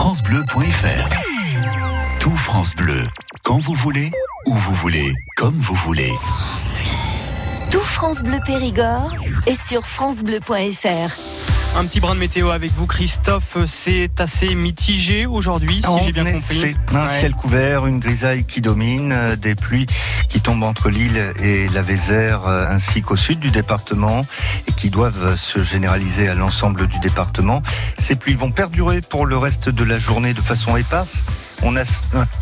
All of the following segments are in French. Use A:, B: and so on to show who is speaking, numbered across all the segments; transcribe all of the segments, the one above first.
A: francebleu.fr Tout France Bleu, quand vous voulez, où vous voulez, comme vous voulez.
B: Tout France Bleu Périgord est sur francebleu.fr.
C: Un petit brin de météo avec vous, Christophe. C'est assez mitigé aujourd'hui, si j'ai bien compris.
D: Un ciel couvert, une grisaille qui domine, euh, des pluies qui tombent entre l'île et la Vézère, euh, ainsi qu'au sud du département, et qui doivent se généraliser à l'ensemble du département. Ces pluies vont perdurer pour le reste de la journée de façon éparse. On a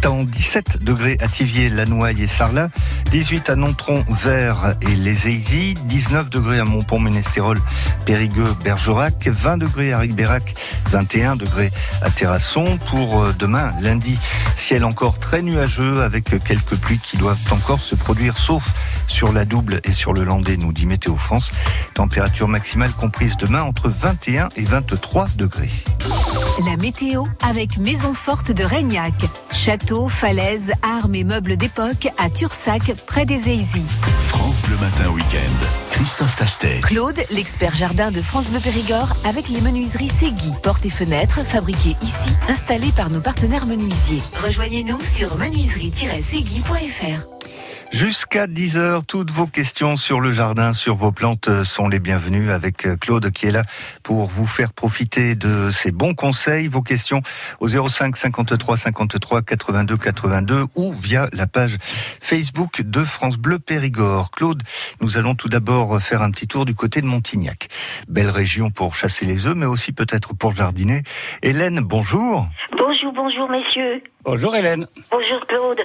D: temps 17 degrés à Tivier, Lanouaille et Sarlat, 18 à Nontron, Vert et Les Eisy, 19 degrés à Montpont-Ménestérol, Périgueux, Bergerac, 20 degrés à Ribérac, 21 degrés à Terrasson. Pour euh, demain, lundi, ciel encore très nuageux avec quelques pluies qui doivent encore se produire, sauf sur la double et sur le landais, nous dit Météo France. Température maximale comprise demain entre 21 et 23 degrés.
B: La météo avec Maison Forte de Régnac. Château, falaises, armes et meubles d'époque à Tursac, près des Eisy.
A: France Bleu Matin Week-end. Christophe Tastet.
B: Claude, l'expert jardin de France Bleu Périgord, avec les menuiseries Segui, portes et fenêtres fabriquées ici, installées par nos partenaires menuisiers. Rejoignez-nous sur menuiserie-segui.fr.
D: Jusqu'à 10h, toutes vos questions sur le jardin, sur vos plantes sont les bienvenues avec Claude qui est là pour vous faire profiter de ses bons conseils. Vos questions au 05 53 53 82 82 ou via la page Facebook de France Bleu Périgord. Claude, nous allons tout d'abord faire un petit tour du côté de Montignac. Belle région pour chasser les œufs, mais aussi peut-être pour jardiner. Hélène, bonjour.
E: Bonjour, bonjour messieurs.
C: Bonjour Hélène.
E: Bonjour Claude.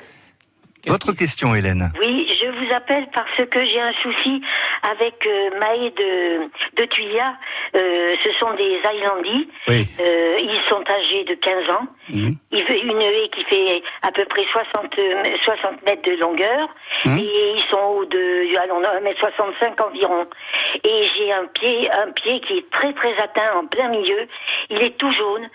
D: Votre question, Hélène.
E: Oui, je vous appelle parce que j'ai un souci avec euh, ma haie de, de Tuya. Euh, ce sont des Islandis.
C: Oui.
E: Euh, ils sont âgés de 15 ans.
C: Mhm.
E: Il fait une haie qui fait à peu près 60, euh, 60 mètres de longueur.
C: Mhm.
E: Et ils sont hauts de allons, 1m65 environ. Et j'ai un pied, un pied qui est très très atteint en plein milieu. Il est tout jaune.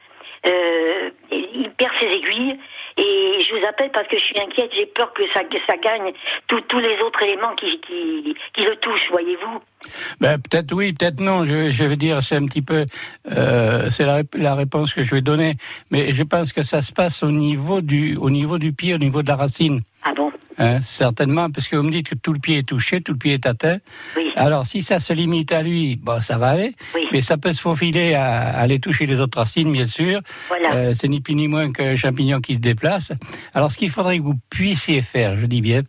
E: Euh, il perd ses aiguilles et je vous appelle parce que je suis inquiète, j'ai peur que ça, que ça gagne tous les autres éléments qui, qui, qui le touchent, voyez-vous.
F: Ben, peut-être oui, peut-être non. Je, je veux dire, c'est un petit peu, euh, c'est la, la réponse que je vais donner. Mais je pense que ça se passe au niveau du, au niveau du pied, au niveau de la racine.
E: Ah bon?
F: Hein, certainement, parce que vous me dites que tout le pied est touché, tout le pied est atteint.
E: Oui.
F: Alors, si ça se limite à lui, bon, ça va aller.
E: Oui.
F: Mais ça peut se faufiler à, à aller toucher les autres racines, bien sûr.
E: Voilà.
F: Euh, c'est ni plus ni moins qu'un champignon qui se déplace. Alors, ce qu'il faudrait que vous puissiez faire, je dis bien,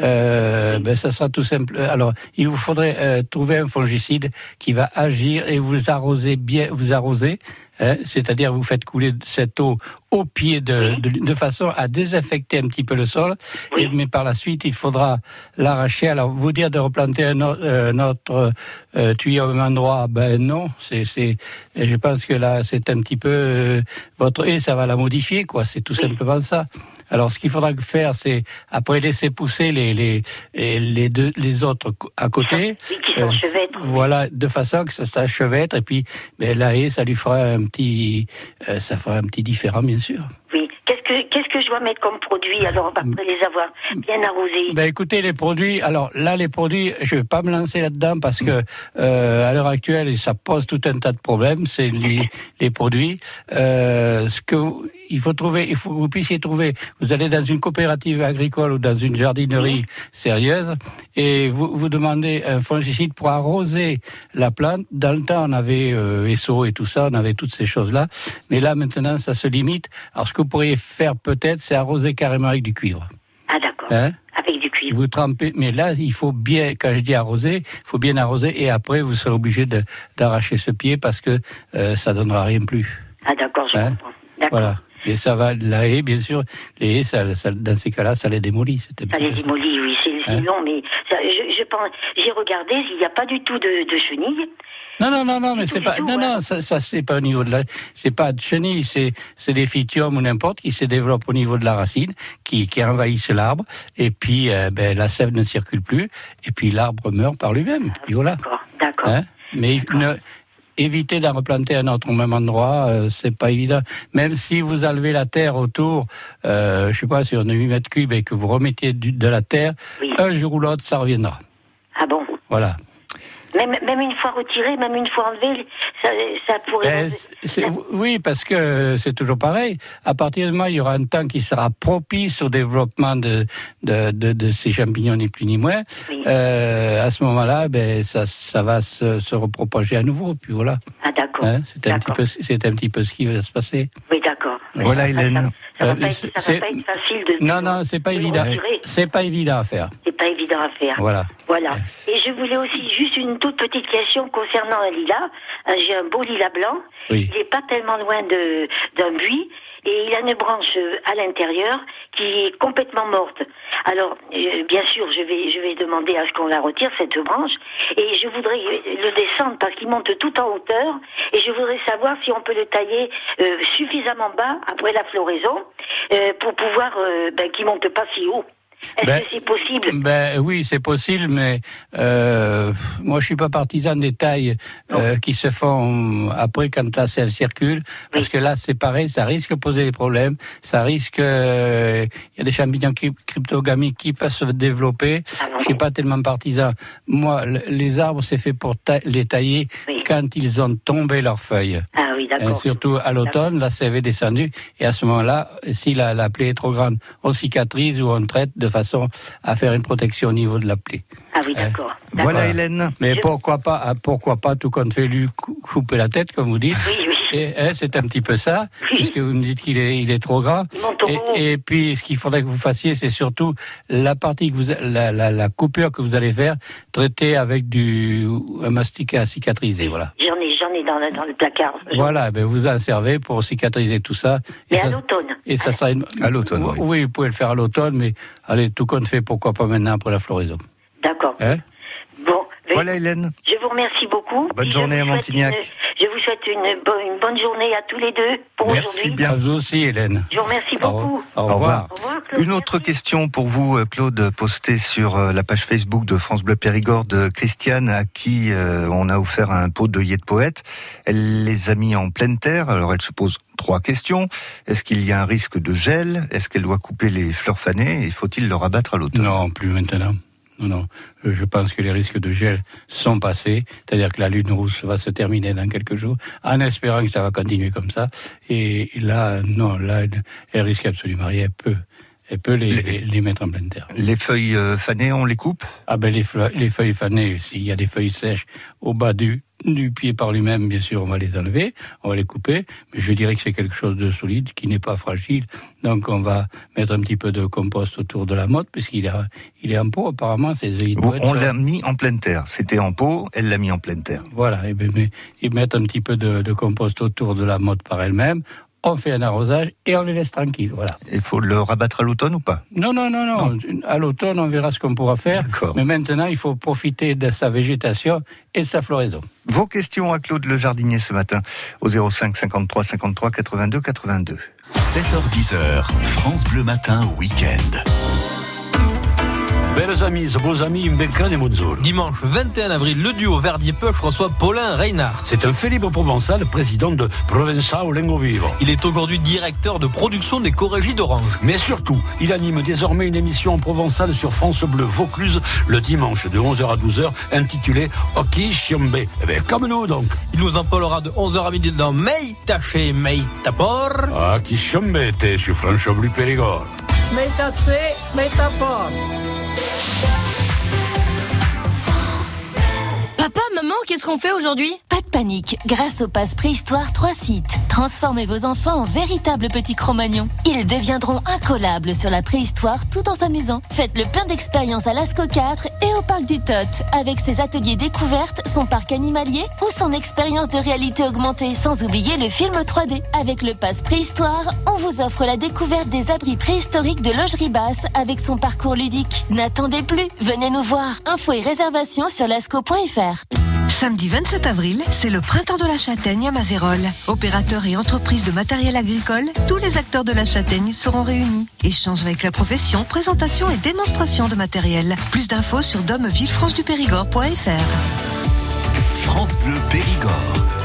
F: euh, ben, ça sera tout simple. Alors, il vous faudrait euh, trouver un fongicide qui va agir et vous arroser bien, vous arroser. hein, C'est-à-dire, vous faites couler cette eau au pied de, de, de façon à désinfecter un petit peu le sol. Et, mais par la suite, il faudra l'arracher. Alors, vous dire de replanter un, autre- euh, un autre euh, tuyau au même endroit, ben non. C'est, c'est, je pense que là, c'est un petit peu euh, votre et ça va la modifier, quoi. C'est tout simplement ça. Alors, ce qu'il faudra faire, c'est après laisser pousser les les les deux les autres à côté.
E: Oui, qui
F: Euh. Voilà, de façon que ça s'achevêtre et puis ben, la haie, ça lui fera un petit, euh, ça fera un petit différent, bien sûr.
E: Oui. Qu'est-ce que qu'est-ce que je dois mettre comme produit alors après les avoir bien arrosés?
F: Ben écoutez les produits. Alors là les produits, je vais pas me lancer là-dedans parce que euh, à l'heure actuelle ça pose tout un tas de problèmes. C'est les, les produits. Euh, ce que vous- il faut trouver, il faut que vous puissiez trouver. Vous allez dans une coopérative agricole ou dans une jardinerie sérieuse et vous vous demandez un fongicide pour arroser la plante. Dans le temps on avait euh, SO et tout ça, on avait toutes ces choses là. Mais là maintenant ça se limite. Alors ce que vous pourriez faire peut-être, c'est arroser carrément avec du cuivre.
E: Ah d'accord.
F: Hein?
E: Avec du cuivre.
F: vous trempez, mais là, il faut bien, quand je dis arroser, il faut bien arroser et après, vous serez obligé d'arracher ce pied parce que euh, ça donnera rien plus.
E: Ah d'accord, je
F: Hein?
E: comprends. D'accord.
F: Voilà. Et ça va, la haie, bien sûr, les haies, ça, ça- dans ces cas-là, ça les démolit.
E: Ça les démolit, oui, c'est
F: Hein
E: long, mais ça, je, je pense, j'ai regardé, il n'y a pas du tout de, de chenilles.
F: Non, non, non, non, mais c'est pas,
E: tout,
F: non, non, ça, ça c'est pas au niveau de la, c'est pas de chenille, c'est, c'est des phytiums ou n'importe qui se développent au niveau de la racine, qui, qui envahissent l'arbre, et puis, euh, ben, la sève ne circule plus, et puis l'arbre meurt par lui-même. Puis voilà.
E: D'accord, d'accord.
F: Hein Mais il- ne, éviter d'en replanter un autre au même endroit, euh, c'est pas évident. Même si vous enlevez la terre autour, euh, je sais pas, si on a 8 mètres cubes et que vous remettiez du- de la terre,
E: Oui.
F: un jour ou l'autre, ça reviendra.
E: Ah bon?
F: Voilà.
E: Même, même une fois retiré, même une fois enlevé, ça, ça pourrait.
F: Ben, c'est- oui, parce que c'est toujours pareil. À partir du moment où il y aura un temps qui sera propice au développement de, de, de, de ces champignons, ni plus ni moins,
E: Oui.
F: euh, à ce moment-là, ben, ça, ça va se, se repropager à nouveau. Puis voilà.
E: Ah, d'accord.
F: Hein, c'est un, petit peu, c'est un petit peu ce qui va se passer.
E: Oui, d'accord.
D: Voilà, Hélène.
E: Ça, va
F: Euh,
E: pas être,
F: c'est-
E: ça va pas être facile de.
F: Non, non, c'est pas évident. C'est pas évident à faire.
E: C'est pas évident à faire.
F: Voilà.
E: Voilà. Et je voulais aussi juste une toute petite question concernant un lilas. Euh, J'ai un beau lilas blanc.
F: Oui.
E: Il n'est pas tellement loin de d'un buis et il a une branche euh, à l'intérieur qui est complètement morte. Alors, euh, bien sûr, je vais je vais demander à ce qu'on la retire cette branche et je voudrais le descendre parce qu'il monte tout en hauteur et je voudrais savoir si on peut le tailler euh, suffisamment bas après la floraison euh, pour pouvoir euh, ben, qu'il monte pas si haut. Est-ce
F: Ben,
E: que c'est possible
F: Ben oui, c'est possible, mais euh, moi je suis pas partisan des tailles euh, qui se font après quand la sève circule, parce
E: Oui.
F: que là c'est pareil, ça risque de poser des problèmes, ça risque, euh, il y a des champignons cryp- cryptogamiques qui peuvent se développer.
E: Ah
F: Je suis pas tellement partisan. Moi, le- les arbres c'est fait pour ta- les tailler
E: Oui.
F: quand ils ont tombé leurs feuilles.
E: Ah oui, d'accord.
F: surtout à l'automne, la sève est descendue, et à ce moment-là, si la, la plaie est trop grande, on cicatrise ou on traite de façon à faire une protection au niveau de la plaie.
E: Ah oui, d'accord.
D: Voilà,
F: Voilà.
D: Hélène.
F: Mais
E: Je-
F: pourquoi pas, ah, pourquoi pas tout compte fait lui cou- couper la tête, comme vous dites.
E: Oui, oui.
F: Et, hein, c'est un petit peu ça,
E: Oui.
F: puisque vous me dites qu'il est, il est trop
E: haut.
F: Et, et puis, ce qu'il faudrait que vous fassiez, c'est surtout la partie que vous, la, la, la coupure que vous allez faire, traiter avec du un mastic à cicatriser, voilà.
E: J'en ai, j'en ai dans le, dans le placard.
F: Voilà, ben vous en servez pour cicatriser tout ça. Et
E: Mais
F: ça,
E: à l'automne.
F: et ça sera une...
D: À l'automne, oui.
F: Oui, vous pouvez le faire à l'automne, mais allez, tout compte fait, pourquoi pas maintenant après la floraison.
E: D'accord.
F: Hein
E: Bon. mais
D: Voilà, Hélène.
E: Je vous remercie beaucoup.
D: Bonne journée à Montignac.
E: une- je vous souhaite une, bo- une bonne journée à tous les deux pour
D: Merci bien.
F: À vous aussi, Hélène.
E: Je vous remercie
F: Au revoir.
E: beaucoup.
F: Au
D: Au
F: revoir.
D: revoir.
E: Au revoir, Claude.
D: Une autre
E: Merci.
D: question pour vous, euh, Claude, postée sur euh, la page Facebook de France Bleu Périgord de Christiane, à qui euh, on a offert un pot d'œillets de poète. Elle les a mis en pleine terre. Alors elle se pose trois questions. Est-ce qu'il y a un risque de gel? Est-ce qu'elle doit couper les fleurs fanées? Et faut-il le rabattre à l'automne?
F: Non, plus maintenant. Non, non. Euh, Je pense que les risques de gel sont passés. C'est-à-dire que la lune rousse va se terminer dans quelques jours, en espérant que ça va continuer comme ça. Et là, non, là, elle, risque absolument rien. Elle peut, elle peut les,
D: Les-
F: mettre en pleine terre.
D: Les feuilles euh, fanées, on les coupe?
F: Ah ben les, fleurs- les feuilles fanées, s'il y a des feuilles sèches au bas du, du pied par lui-même, bien sûr, on va les enlever, on va les couper, mais je dirais que c'est quelque chose de solide, qui n'est pas fragile. Donc on va mettre un petit peu de compost autour de la motte, puisqu'il est, il est en pot apparemment, ces
D: On l'a mis en pleine terre. C'était en pot, elle l'a mis en pleine terre.
F: Voilà, et, ben, mais, et mettre un petit peu de, de compost autour de la motte par elle-même, on fait un arrosage et on les laisse tranquilles, voilà.
D: Il faut le rabattre à l'automne ou pas?
F: Non, non, non, non. À l'automne, on verra ce qu'on pourra faire.
D: D'accord.
F: Mais maintenant, il faut profiter de sa végétation et de sa floraison.
D: Vos questions à Claude le jardinier ce matin au 05 53 53 82 82.
A: 7h10h, France Bleu Matin Week-end.
G: Belles amies, beaux amis, Mbenkan et Monzolo.
H: Dimanche 21 avril, le duo Verdier-Peuch reçoit Paulin Reynard.
G: C'est un Felipe Provençal, président de Provençao Lengo Vivo.
H: Il est aujourd'hui directeur de production des Corégies d'Orange.
G: Mais surtout, il anime désormais une émission en provençal sur France Bleu Vaucluse le dimanche de 11h à 12h intitulée Oki Chiombe. Eh bien, comme nous donc.
H: Il nous en parlera de 11h à midi dans Mei Taché, Mei Tapor.
G: Ah, Chiombe, t'es sur France Bleu Périgord.
I: Papa, maman, qu'est-ce qu'on fait aujourd'hui?
B: Pas de panique, grâce au pass préhistoire 3 sites, transformez vos enfants en véritables petits cro-magnons. Ils deviendront incollables sur la préhistoire tout en s'amusant. Faites le plein d'expériences à l'ASCO 4 et au parc du Tot, avec ses ateliers découvertes, son parc animalier ou son expérience de réalité augmentée, sans oublier le film 3D. Avec le pass préhistoire, on vous offre la découverte des abris préhistoriques de Logerie Basse avec son parcours ludique. N'attendez plus, venez nous voir. Infos et réservations sur lasco.fr.
J: Samedi 27 avril, c'est le printemps de la châtaigne à Mazérol. Opérateurs et entreprises de matériel agricole, tous les acteurs de la châtaigne seront réunis. Échange avec la profession, présentation et démonstration de matériel. Plus d'infos sur domevillefranche-du-périgord.fr.
A: France Bleu Périgord.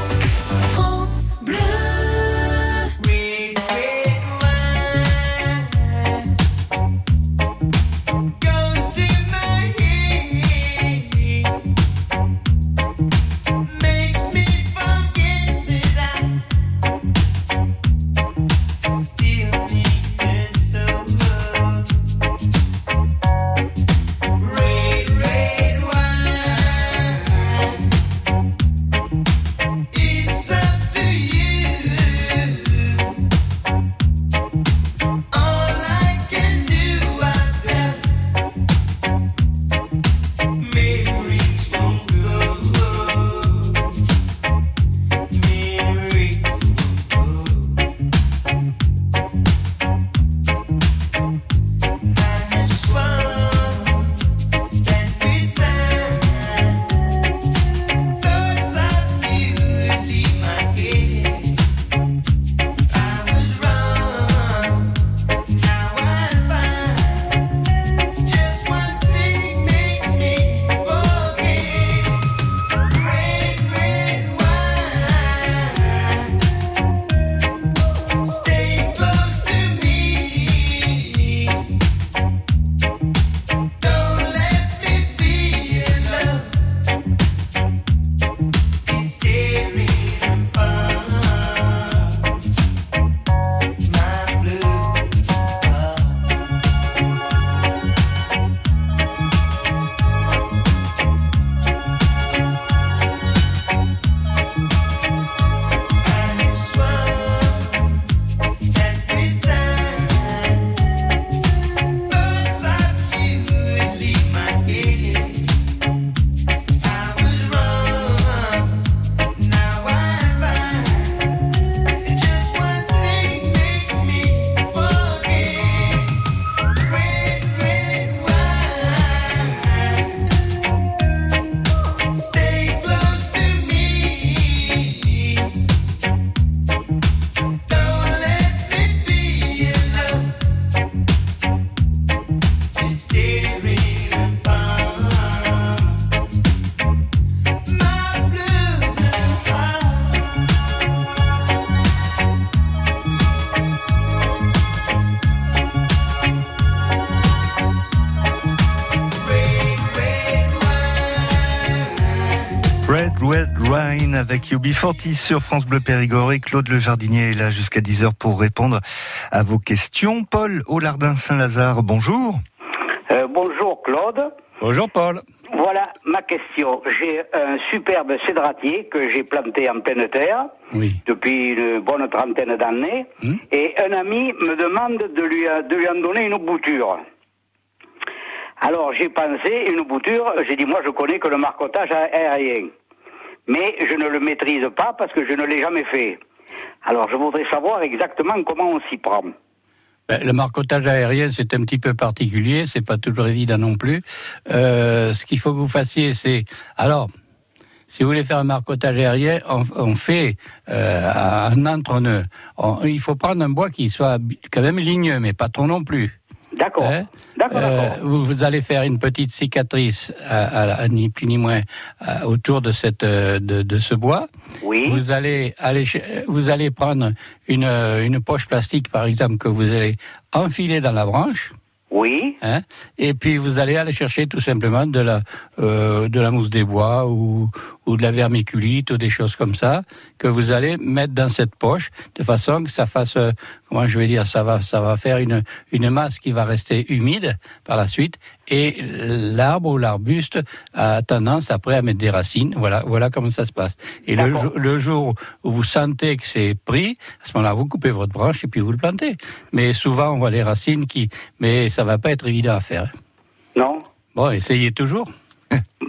D: Avec UB40 sur France Bleu Périgord et Claude Le Jardinier est là jusqu'à 10h pour répondre à vos questions. Paul Aulardin Saint-Lazare, bonjour.
K: Euh, bonjour Claude.
F: Bonjour Paul.
K: Voilà ma question. J'ai un superbe cédratier que j'ai planté en pleine terre depuis une bonne trentaine d'années
F: Hmm.
K: et un ami me demande de lui, de lui en donner une bouture. Alors j'ai pensé, une bouture, j'ai dit moi je connais que le marcotage aérien. Mais je ne le maîtrise pas parce que je ne l'ai jamais fait. Alors je voudrais savoir exactement comment on s'y prend.
F: Ben, le marcotage aérien, c'est un petit peu particulier, c'est pas toujours évident non plus. Euh, ce qu'il faut que vous fassiez, c'est alors. Si vous voulez faire un marcotage aérien, on, fait euh, un entre-nœud. Il faut prendre un bois qui soit quand même ligneux, mais pas trop non plus.
K: D'accord.
F: Hein
K: D'accord,
F: Euh, vous, vous allez faire une petite cicatrice, à, à- à ni plus ni moins, autour de cette euh, de, de ce bois.
K: Oui.
F: Vous allez aller, ch- vous allez prendre une euh, une poche plastique, par exemple, que vous allez enfiler dans la branche.
K: Oui.
F: Hein, et puis vous allez aller chercher tout simplement de la euh, de la mousse des bois ou ou de la vermiculite ou des choses comme ça que vous allez mettre dans cette poche de façon que ça fasse euh, comment je vais dire ça va ça va faire une une masse qui va rester humide par la suite et l'arbre ou l'arbuste a tendance après à mettre des racines. Voilà voilà comment ça se passe. Et le, jour- le jour où vous sentez que c'est pris à ce moment-là vous coupez votre branche et puis vous le plantez. Mais souvent on voit les racines qui mais ça va pas être évident à faire.
K: Non.
F: bon essayez toujours.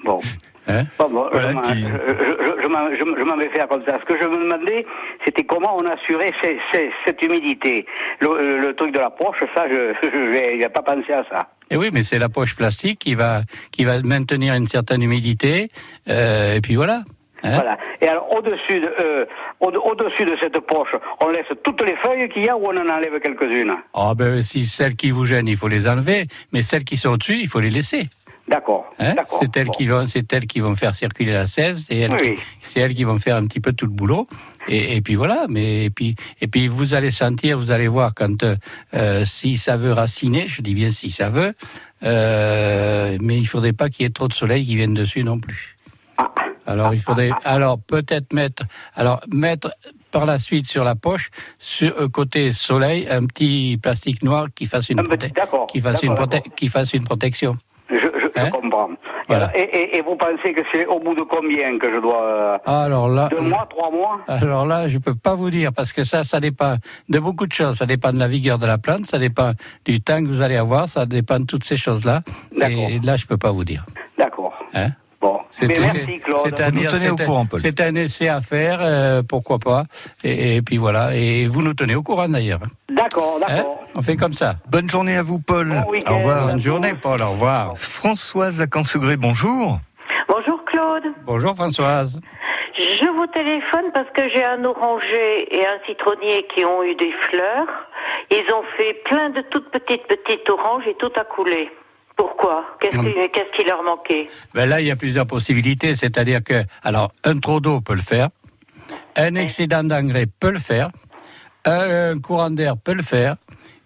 K: Bon.
F: Hein
K: Bon, bon,
F: Voilà
K: je m'en-
F: qui-
K: je- je- vais faire comme ça. Ce que je me demandais, c'était comment on assurait ces- ces- cette humidité. Le, le truc de la poche, ça, je n'ai pas pensé à ça.
F: Et oui, mais c'est la poche plastique qui va qui va maintenir une certaine humidité. euh, et puis voilà. Hein
K: Voilà. Et alors, au-dessus de, euh, au- au-dessus de cette poche, on laisse toutes les feuilles qu'il y a ou on en enlève quelques-unes?
F: Ah ben si celles qui vous gênent, il faut les enlever, mais celles qui sont au-dessus, il faut les laisser.
K: D'accord.
F: Hein c'est elles qui vont, c'est elles qui vont faire circuler la sève, c'est elles,
K: Oui.
F: qui- c'est elles qui vont faire un petit peu tout le boulot. Et, et puis voilà. Mais et puis et puis vous allez sentir, vous allez voir quand euh, si ça veut raciner, je dis bien si ça veut, euh, mais il faudrait pas qu'il y ait trop de soleil qui vienne dessus non plus. Alors il faudrait, alors peut-être mettre, alors mettre par la suite sur la poche, sur euh, côté soleil, un petit plastique noir qui fasse une, prote- qui fasse une,
K: d'accord,
F: prote- qui fasse une protection.
K: Je comprends.
F: Voilà.
K: Et, et- et vous pensez que c'est au bout de combien que je dois... euh,
F: Alors là,
K: Deux mois, trois mois?
F: alors là, je peux pas vous dire parce que ça, ça dépend de beaucoup de choses. Ça dépend de la vigueur de la plante, ça dépend du temps que vous allez avoir, ça dépend de toutes ces choses-là. Et là, je peux pas vous dire.
K: D'accord.
F: Hein
K: Bon.
F: C'est
K: Mais merci,
F: c'est-
K: Claude.
F: c'est-à-dire,
K: Vous nous tenez au
F: c'est un-
K: courant, Paul.
F: C'est un essai à faire, euh, pourquoi pas. Et, et puis voilà. Et vous nous tenez au courant d'ailleurs.
K: D'accord, d'accord.
F: On fait comme ça.
D: Bonne journée à vous, Paul. au revoir.
F: Bonne journée, Paul. Au revoir.
D: Françoise à Cansegré, bonjour.
L: Bonjour Claude.
F: Bonjour Françoise.
L: Je vous téléphone parce que j'ai un oranger et un citronnier qui ont eu des fleurs. Ils ont fait plein de toutes petites petites oranges et tout a coulé. Pourquoi? Qu'est-ce qui, qui leur manquait?
F: Ben là, il y a plusieurs possibilités. C'est-à-dire que, alors, un trop d'eau peut le faire, un excédent d'engrais peut le faire, un, un courant d'air peut le faire,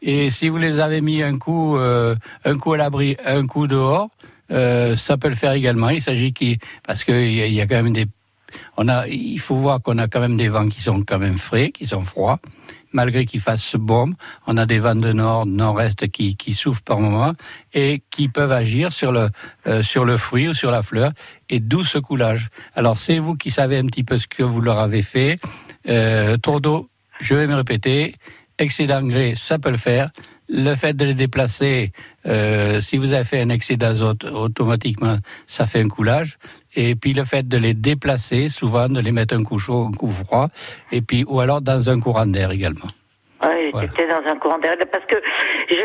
F: et si vous les avez mis un coup, euh, un coup à l'abri, un coup dehors, euh, ça peut le faire également. Il s'agit qu'il, parce qu'il y, y a quand même des, on a, il faut voir qu'on a quand même des vents qui sont quand même frais, qui sont froids. Malgré qu'il fasse bon, on a des vents de nord, nord-est qui, qui souffrent par moment et qui peuvent agir sur le, euh, sur le fruit ou sur la fleur, et d'où ce coulage. Alors c'est vous qui savez un petit peu ce que vous leur avez fait. Euh, trop d'eau, je vais me répéter, excès d'engrais, ça peut le faire. Le fait de les déplacer, euh, si vous avez fait un excès d'azote, automatiquement, ça fait un coulage. Et puis le fait de les déplacer, souvent de les mettre un coup chaud, un coup froid, et puis ou alors dans un courant d'air également.
L: Oui,
F: Voilà.
L: j'étais dans un courant d'air. Parce que je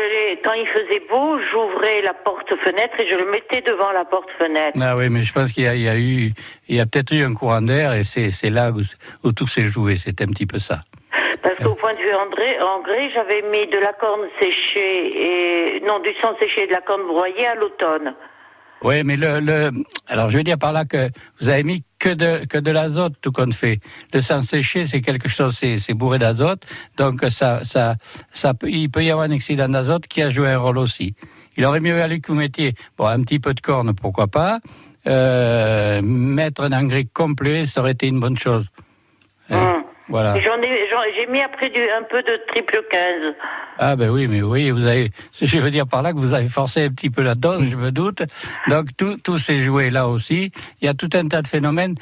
L: quand il faisait beau, j'ouvrais la porte-fenêtre et je le mettais devant la porte-fenêtre.
F: Ah oui, mais je pense qu'il y a, il y a eu, il y a peut-être eu un courant d'air, et c'est, c'est là où, où tout s'est joué. C'était un petit peu ça.
L: Parce qu'au point de vue engrais, engrais, j'avais mis de la corne séchée et non du sang séché et de la corne broyée à l'automne.
F: Oui, mais le, le, alors je veux dire par là que vous avez mis que de que de l'azote tout compte fait. Le sang séché, c'est quelque chose, c'est c'est bourré d'azote, donc ça ça ça peut, il peut y avoir un excédent d'azote qui a joué un rôle aussi. Il aurait mieux valu que vous mettiez bon un petit peu de corne, pourquoi pas, euh, mettre un engrais complet, ça aurait été une bonne chose. Hein,
L: Hum.
F: Voilà.
L: Et J'en ai, j'ai mis après du, un peu de triple 15.
F: Ah ben oui, mais oui, vous avez, je veux dire par là que vous avez forcé un petit peu la dose, je me doute. Donc tout, tout s'est joué là aussi. Il y a tout un tas de phénomènes.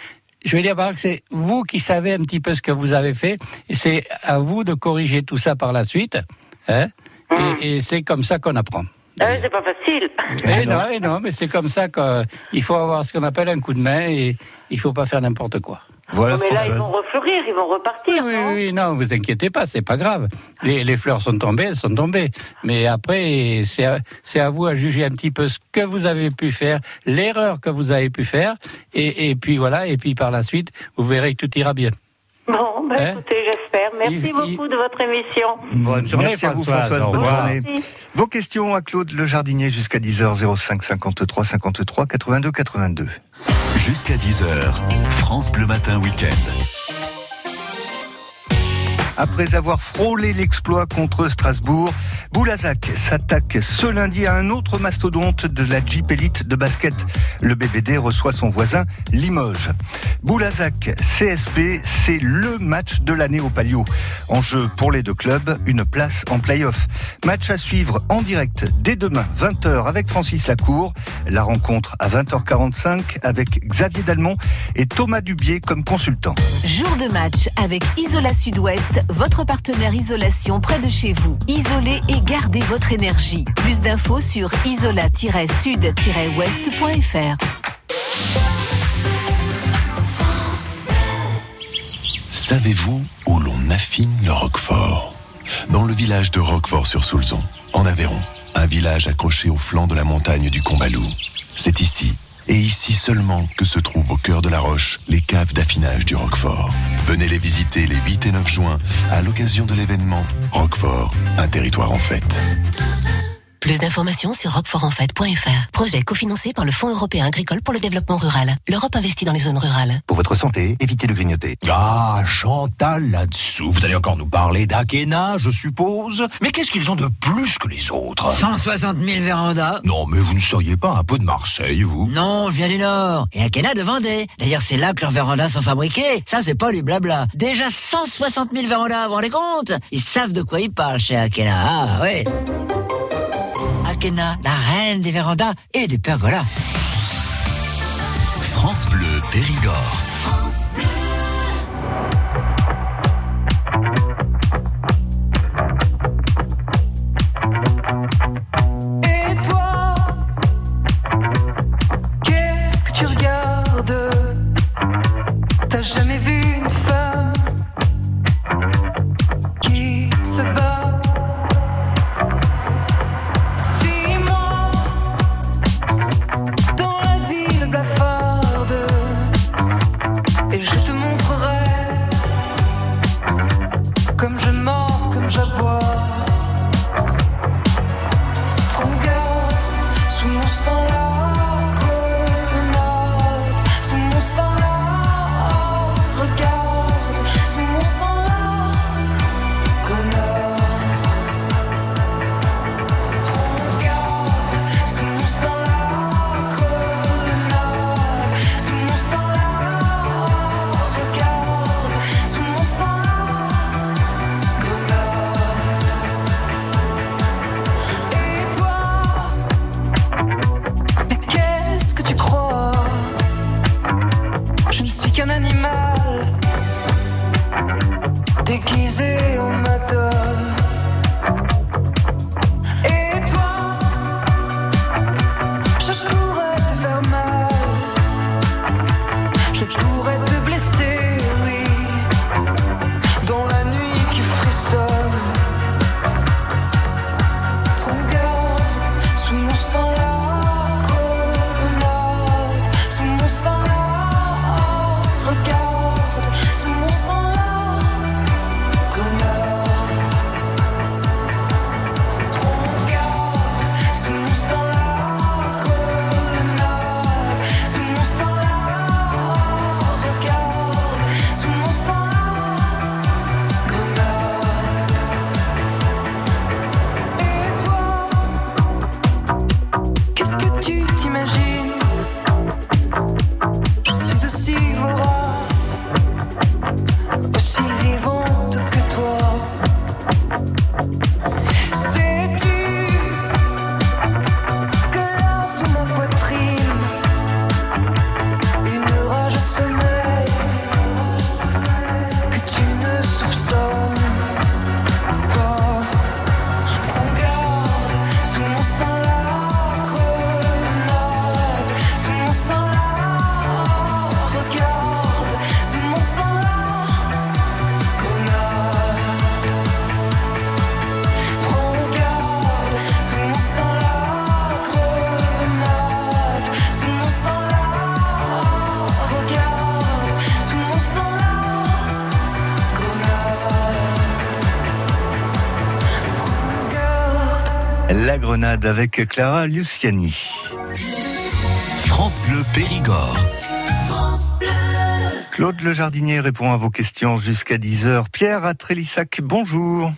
F: Je veux dire par là que c'est vous qui savez un petit peu ce que vous avez fait, et c'est à vous de corriger tout ça par la suite. Hein et et c'est comme ça qu'on apprend.
L: Ah c'est pas facile.
F: Eh non, eh non, mais c'est comme ça qu'il faut avoir ce qu'on appelle un coup de main et il faut pas faire n'importe quoi.
D: Voilà,
L: mais là, ils vont refleurir, ils vont repartir.
F: Oui, oui, oui, non, vous inquiétez pas, c'est pas grave. Les, les fleurs sont tombées, elles sont tombées. Mais après, c'est à, à vous à juger un petit peu ce que vous avez pu faire, l'erreur que vous avez pu faire, et, et puis voilà, et puis par la suite, vous verrez que tout ira bien.
L: Bon, ben
F: Hein
L: écoutez, j'espère. Merci beaucoup de votre émission.
F: Bonne journée,
D: Merci à vous,
F: Françoise.
D: Bonne journée. Vos questions à Claude Le Jardinier jusqu'à 10h 05 53 53 82 82.
A: Jusqu'à 10h, France Bleu Matin Week-end.
D: Après avoir frôlé l'exploit contre Strasbourg, Boulazac s'attaque ce lundi à un autre mastodonte de la Jeep Elite de basket. Le BBD reçoit son voisin Limoges. Boulazac CSP, c'est le match de l'année au Palio. En jeu pour les deux clubs, une place en play-off. Match à suivre en direct dès demain 20h avec Francis Lacour. La rencontre à 20h45 avec Xavier Dalmont et Thomas Dubier comme consultant.
M: Jour de match avec Isola Sud-Ouest, votre partenaire isolation près de chez vous. Isolez et gardez votre énergie. Plus d'infos sur isola-sud-ouest.fr.
N: Savez-vous où l'on affine le roquefort? Dans le village de Roquefort-sur-Soulzon, en Aveyron, un village accroché au flanc de la montagne du Combalou. C'est ici, et ici seulement, que se trouvent au cœur de la roche les caves d'affinage du Roquefort. Venez les visiter les 8 et 9 juin à l'occasion de l'événement Roquefort, un territoire en fête.
O: Plus d'informations sur roquefortenfait.fr. Projet cofinancé par le Fonds européen agricole pour le développement rural. L'Europe investit dans les zones rurales.
P: Pour votre santé, évitez de grignoter.
Q: Ah, Chantal, là-dessous, vous allez encore nous parler d'Akena, je suppose Mais qu'est-ce qu'ils ont de plus que les autres?
R: 160 000 vérandas.
Q: Non, mais vous ne seriez pas un peu de Marseille, vous?
R: Non, je viens du Nord. Et Akena de Vendée. D'ailleurs, c'est là que leurs vérandas sont fabriqués. Ça, c'est pas du blabla. Déjà 160 000 vérandas, vous vous rendez compte? Ils savent de quoi ils parlent chez Akena. Ah, ouais. Akena, la reine des vérandas et des pergolas.
A: France Bleu Périgord.
S: Et toi, qu'est-ce que tu regardes? T'as jamais vu
D: Avec Clara Luciani.
A: France Bleu Périgord.
D: Claude Le Jardinier répond à vos questions jusqu'à 10h. Pierre à Trélissac, bonjour.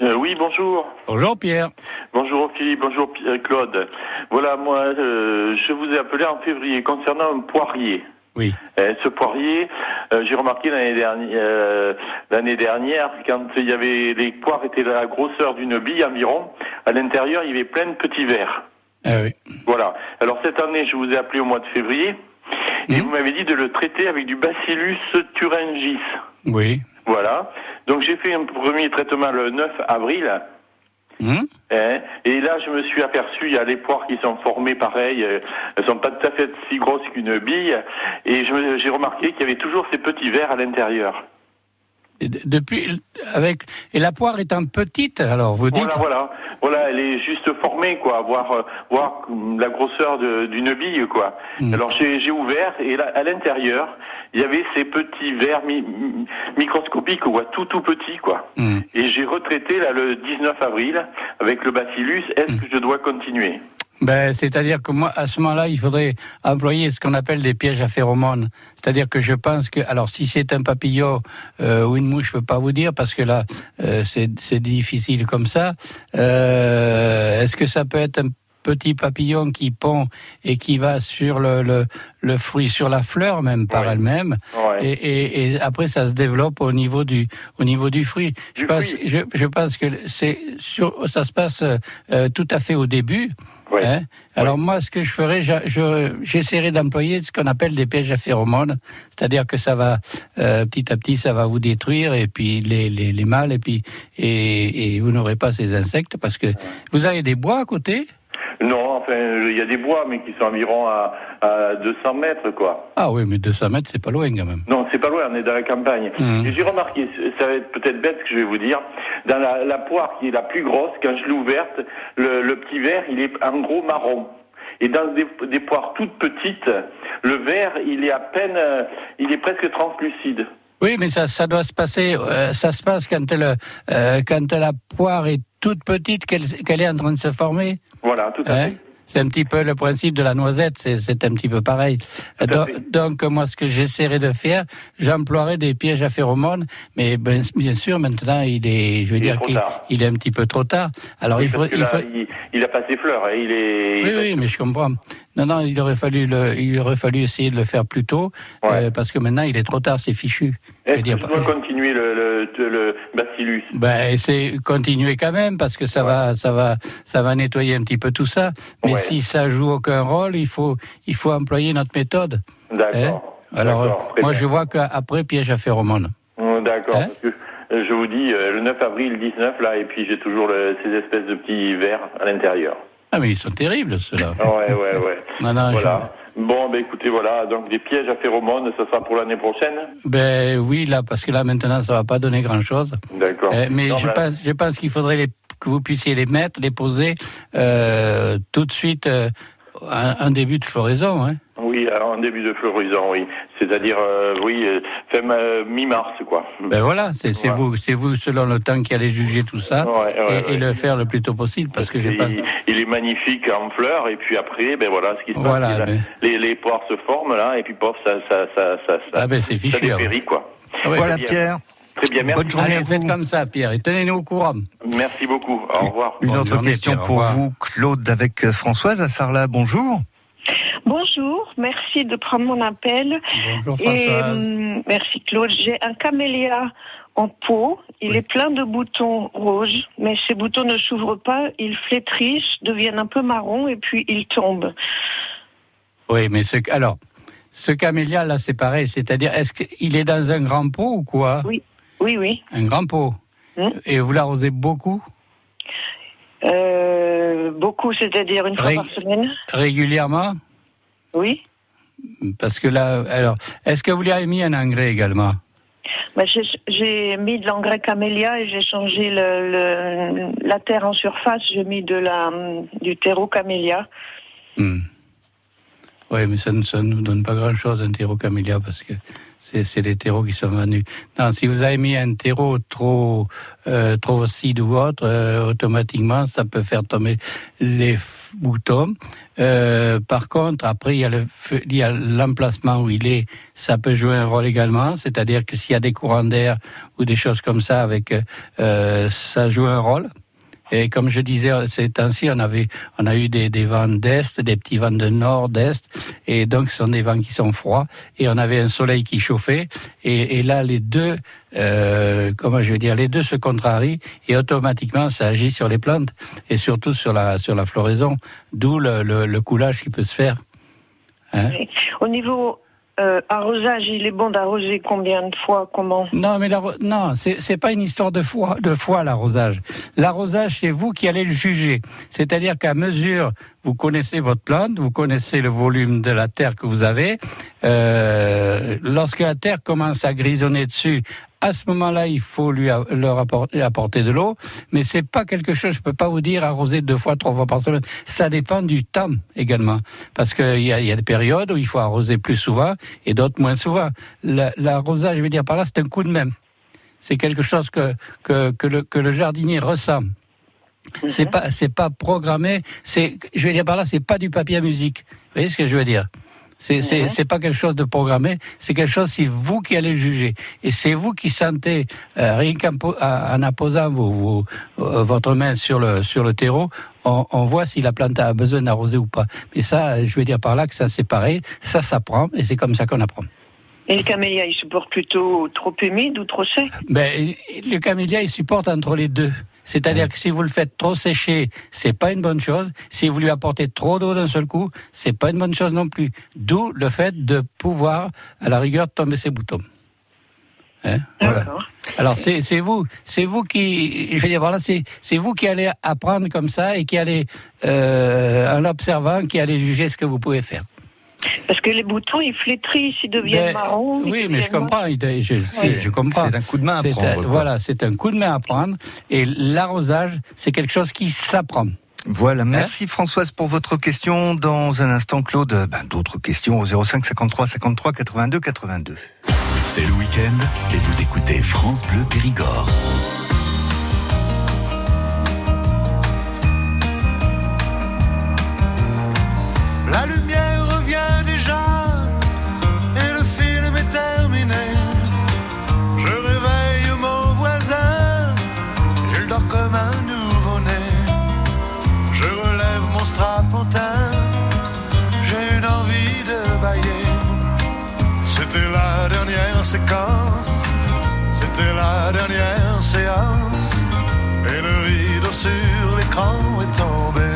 T: Euh, oui, bonjour.
F: Bonjour Pierre.
T: Bonjour Philippe, bonjour euh, Claude. Voilà, moi, euh, je vous ai appelé en février concernant un poirier.
F: Oui.
T: Euh, ce poirier, euh, j'ai remarqué l'année dernière, euh, l'année dernière, quand il y avait les poires étaient de la grosseur d'une bille environ, à l'intérieur il y avait plein de petits verres.
F: Ah oui.
T: Voilà. Alors cette année, je vous ai appelé au mois de février et vous m'avez dit de le traiter avec du Bacillus thuringis.
F: Oui.
T: Voilà. Donc j'ai fait un premier traitement le 9 avril.
F: Hum
T: Hein, et là, je me suis aperçu, il y a les poires qui sont formées pareil, euh, elles sont pas tout à fait si grosses qu'une bille, et j'ai remarqué qu'il y avait toujours ces petits verres à l'intérieur.
F: Depuis, avec, et la poire étant petite, alors vous dites?
T: Voilà, voilà, voilà, elle est juste formée, quoi, voir, euh, voir la grosseur d'une bille, quoi.
F: Hmm.
T: Alors j'ai ouvert, et là, à l'intérieur, il y avait ces petits verres mi- mi- microscopiques, quoi, tout tout petits, quoi.
F: Hmm.
T: Et j'ai retraité là le 19 avril avec le bacillus. Est-ce
F: Hmm.
T: que je dois continuer?
F: Ben, c'est-à-dire que moi, à ce moment-là, il faudrait employer ce qu'on appelle des pièges à phéromones. C'est-à-dire que je pense que, alors, si c'est un papillon euh, ou une mouche, je peux pas vous dire parce que là, euh, c'est c'est difficile comme ça. Euh, Est-ce que ça peut être un petit papillon qui pond et qui va sur le, le, le fruit, sur la fleur même par elle-même,
T: Ouais.
F: et, et, et après ça se développe au niveau du au niveau du fruit. Je pense, je, je pense que c'est sur, ça se passe euh, tout à fait au début. Hein Alors moi, ce que je ferais, je- j'essaierai d'employer ce qu'on appelle des pièges à phéromones, c'est-à-dire que ça va euh, petit à petit, ça va vous détruire et puis les, les, les mâles et puis et, et vous n'aurez pas ces insectes parce que vous avez des bois à côté.
T: Enfin, il y a des bois, mais qui sont environ à, à 200 mètres, quoi.
F: Ah oui, mais 200 mètres, c'est pas loin quand même.
T: Non, c'est pas loin, on est dans la campagne. Et j'ai remarqué, ça va être peut-être bête ce que je vais vous dire, dans la, la poire qui est la plus grosse, quand je l'ai ouverte, le, le petit verre, il est en gros marron. Et dans des, des poires toutes petites, le verre, il est à peine, euh, il est presque translucide.
F: Oui, mais ça, ça doit se passer. euh, ça se passe quand le euh, quand la poire est toute petite, qu'elle qu'elle est en train de se former.
T: Voilà, tout à
F: Hein
T: fait.
F: C'est un petit peu le principe de la noisette, c'est c'est un petit peu pareil. Euh, Donc, donc, moi, ce que j'essaierai de faire, j'emploierai des pièges à phéromones, mais ben, bien sûr, maintenant, il est, je veux
T: Il
F: dire qu'il il est un petit peu trop tard. Alors, il faut, il
T: là,
F: faut,
T: il, il a pas ses fleurs, hein, il est...
F: oui, oui, mais je comprends. Non, non, il aurait fallu le, il aurait fallu essayer de le faire plus tôt, euh, parce que maintenant, il est trop tard, c'est fichu.
T: Est-ce que je dois continuer le, le, le bacillus
F: Ben, c'est continuer quand même parce que ça va, ça va, ça va nettoyer un petit peu tout ça. Mais
T: Ouais.
F: si ça joue aucun rôle, il faut, il faut employer notre méthode.
T: D'accord.
F: Hein? Alors, euh, moi,
T: bien.
F: je vois qu'après piège à phéromones.
T: Hum, D'accord.
F: Hein?
T: euh, je vous dis, euh, le 9 avril 19, là, et puis j'ai toujours ces espèces de petits verres à l'intérieur.
F: Ah, mais ils sont terribles ceux-là.
T: Ouais, ouais, ouais.
F: Non, non,
T: voilà. Bon, ben écoutez, voilà, donc des pièges à phéromones, ça sera pour l'année prochaine?
F: Ben oui, là, parce que là maintenant, ça va pas donner grand-chose.
T: D'accord.
F: Euh, mais
T: Non,
F: je
T: mais-
F: pense, je pense qu'il faudrait les, que vous puissiez les mettre, les poser euh, tout de suite, euh, un, un début de floraison. Hein.
T: Oui, alors, en début de floraison, oui. C'est-à-dire, euh, oui, euh, fin euh, mi-mars, quoi.
F: Ben voilà, c'est
T: Ouais.
F: vous, c'est vous selon le temps qui allez juger tout ça
T: Ouais, ouais,
F: et, le faire le plus tôt possible parce que j'ai pas.
T: Il, il est magnifique en fleurs, et puis après, ben voilà, ce qui se
F: Voilà,
T: passe,
F: ben.
T: les, les poires se forment, là, et puis pof, ça, ça, ça, ça, ça,
F: Ah ben c'est
T: ça
F: fichu.
T: dépérit, quoi.
F: Ah ouais.
T: Très bien. Très bien, merci.
F: Allez, faites comme ça, Pierre, et tenez-nous au courant.
T: Merci beaucoup. Au revoir.
D: Une
F: Bonne
D: autre
F: journée,
D: question
F: Pierre,
D: pour vous, Claude, avec euh, Françoise à Sarlat. Bonjour.
U: Bonjour, merci de prendre mon appel.
F: Bonjour,
U: Et hum, merci Claude. J'ai un camélia en pot. Il est plein de boutons rouges, mais ces boutons ne s'ouvrent pas. Ils flétrissent, deviennent un peu marrons et puis ils tombent.
F: Oui, mais ce, alors, ce camélia là, c'est pareil. C'est-à-dire, est-ce qu'il est dans un grand pot ou quoi?
U: Oui, oui, oui.
F: Un grand pot. Et vous l'arrosez beaucoup,
U: Euh, beaucoup, c'est-à-dire une fois
F: Ré-
U: par semaine.
F: régulièrement
U: Oui.
F: Parce que là, alors, est-ce que vous lui avez mis un engrais également?
U: Ben, j'ai- mis de l'engrais camélia et j'ai changé le, le- la terre en surface. J'ai mis de la, du terreau camélia.
F: Hmm. Oui, mais ça ne ça nous donne pas grand-chose, un terreau camélia, parce que C'est, les terreaux qui sont venus. Non, si vous avez mis un terreau trop euh, trop acide ou autre, euh, automatiquement, ça peut faire tomber les boutons. Euh, par contre, après, il y a l'emplacement où il est. Ça peut jouer un rôle également. C'est-à-dire que s'il y a des courants d'air ou des choses comme ça, avec ça joue un rôle. Et comme je disais, ces temps-ci, on avait, on a eu des, vents d'est, des petits vents de nord, d'est, et donc ce sont des vents qui sont froids. Et on avait un soleil qui chauffait. Et, là, les deux, euh, comment je veux dire, les deux se contrarient et automatiquement ça agit sur les plantes et surtout sur la sur la floraison. D'où le, le, le coulage qui peut se faire. Hein?
U: Au niveau euh, arrosage, il est bon d'arroser combien de fois Comment
F: Non, mais non, c'est pas une histoire de foi, de foi l'arrosage. L'arrosage, c'est vous qui allez le juger. C'est-à-dire qu'à mesure, vous connaissez votre plante, vous connaissez le volume de la terre que vous avez. Euh, lorsque la terre commence à grisonner dessus, à ce moment-là, il faut lui leur apporter, apporter de l'eau. Mais c'est pas quelque chose. Je peux pas vous dire arroser deux fois, trois fois par semaine. Ça dépend du temps également, parce qu'il y y a des périodes où il faut arroser plus souvent et d'autres moins souvent. La- L'arrosage, je veux dire par là, c'est un coup de même. C'est quelque chose que que, que, le, que le jardinier ressent. C'est pas c'est pas programmé. C'est je veux dire par là, c'est pas du papier à musique. Vous voyez ce que je veux dire? C'est
U: Ouais.
F: c'est pas quelque chose de programmé. C'est quelque chose c'est vous qui allez juger et c'est vous qui sentez euh, rien qu'en po- en apposant vos, vos- euh, votre main sur le sur le terreau. On, on voit si la plante a besoin d'arroser ou pas. Mais ça, je veux dire par là que ça c'est pareil, ça s'apprend et c'est comme ça qu'on apprend.
U: Et le camélia, il supporte plutôt trop humide ou trop sec?
F: Ben, le camélia, il supporte entre les deux. C'est-à-dire que si vous le faites trop sécher, c'est pas une bonne chose. Si vous lui apportez trop d'eau d'un seul coup, c'est pas une bonne chose non plus. D'où le fait de pouvoir, à la rigueur, tomber ses boutons. Hein voilà. Alors c'est vous, c'est vous qui, je vais dire voilà, c'est c'est vous qui allez apprendre comme ça et qui allez, euh, en observant, qui allez juger ce que vous pouvez faire.
U: Parce que les boutons, ils flétrissent, ils deviennent
F: Ben,
U: marrons. ils
F: Oui, mais je comprends. Je, sais,
U: Ouais.
F: je comprends.
D: C'est un coup de main à prendre,
F: un-
D: quoi.
F: voilà, c'est un coup de main à prendre. Et l'arrosage, c'est quelque chose qui s'apprend.
D: Voilà, merci Françoise pour votre question. Dans un instant, Claude, ben, d'autres questions au 05 53 53 82 82.
A: C'est le week-end et vous écoutez France Bleu Périgord.
V: C'était la dernière séance. Et le rideau sur l'écran est tombé.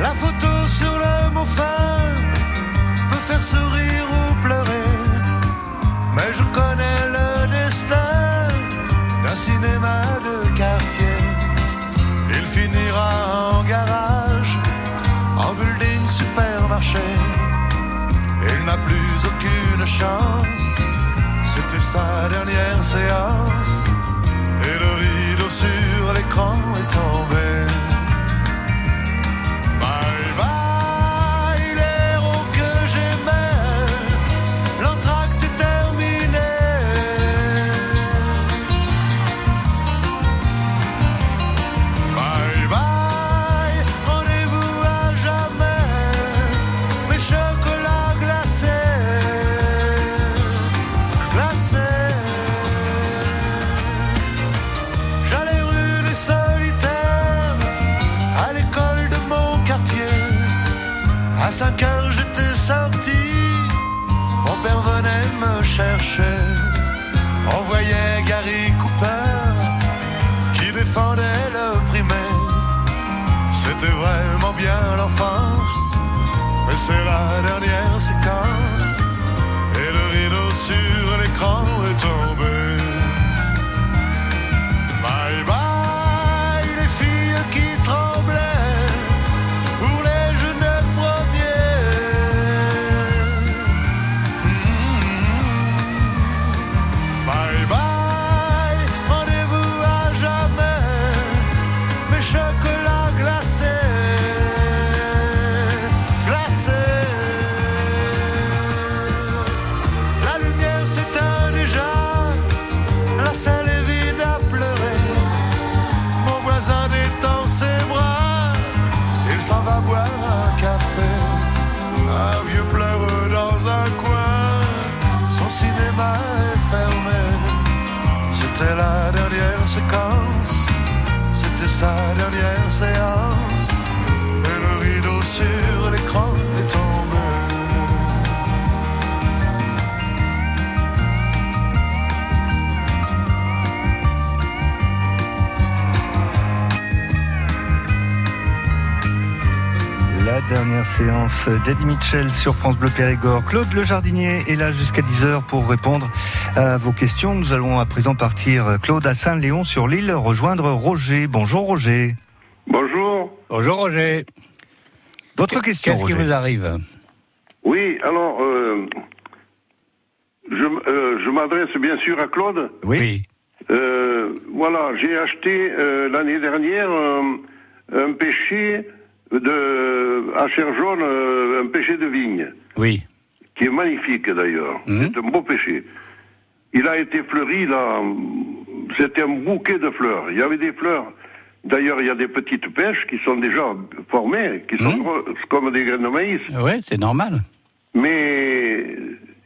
V: La photo sur le mot fin peut faire sourire ou pleurer. Mais je connais le destin d'un cinéma de quartier. Il finira en garage, en building supermarché. N'a plus aucune chance, c'était sa dernière séance. Et le rideau sur l'écran est tombé. L'enfance, mais c'est la dernière séquence. Et le rideau sur l'écran est tombé. C'était sa dernière séance. Et le rideau sur l'écran est tombé.
D: La dernière séance d'Eddie Mitchell sur France Bleu Périgord. Claude Le Jardinier est là jusqu'à 10h pour répondre à vos questions. Nous allons à présent partir, Claude, à Saint-Léon sur l'île, rejoindre Roger. Bonjour Roger.
W: Bonjour.
F: Bonjour Roger.
D: Votre question,
F: Qu'est-ce qui vous arrive?
W: Oui, alors, euh, je, euh, je m'adresse bien sûr à Claude.
D: Oui.
W: Euh, voilà, j'ai acheté euh, l'année dernière euh, un pêcher de, à Cherjaune, euh, un pêcher de vigne,
F: Oui.
W: qui est magnifique d'ailleurs.
F: Mhm.
W: C'est un beau pêcher. Il a été fleuri, là, c'était un bouquet de fleurs. Il y avait des fleurs. D'ailleurs, il y a des petites pêches qui sont déjà formées, qui sont gros- comme des graines de maïs.
F: Oui, c'est normal.
W: Mais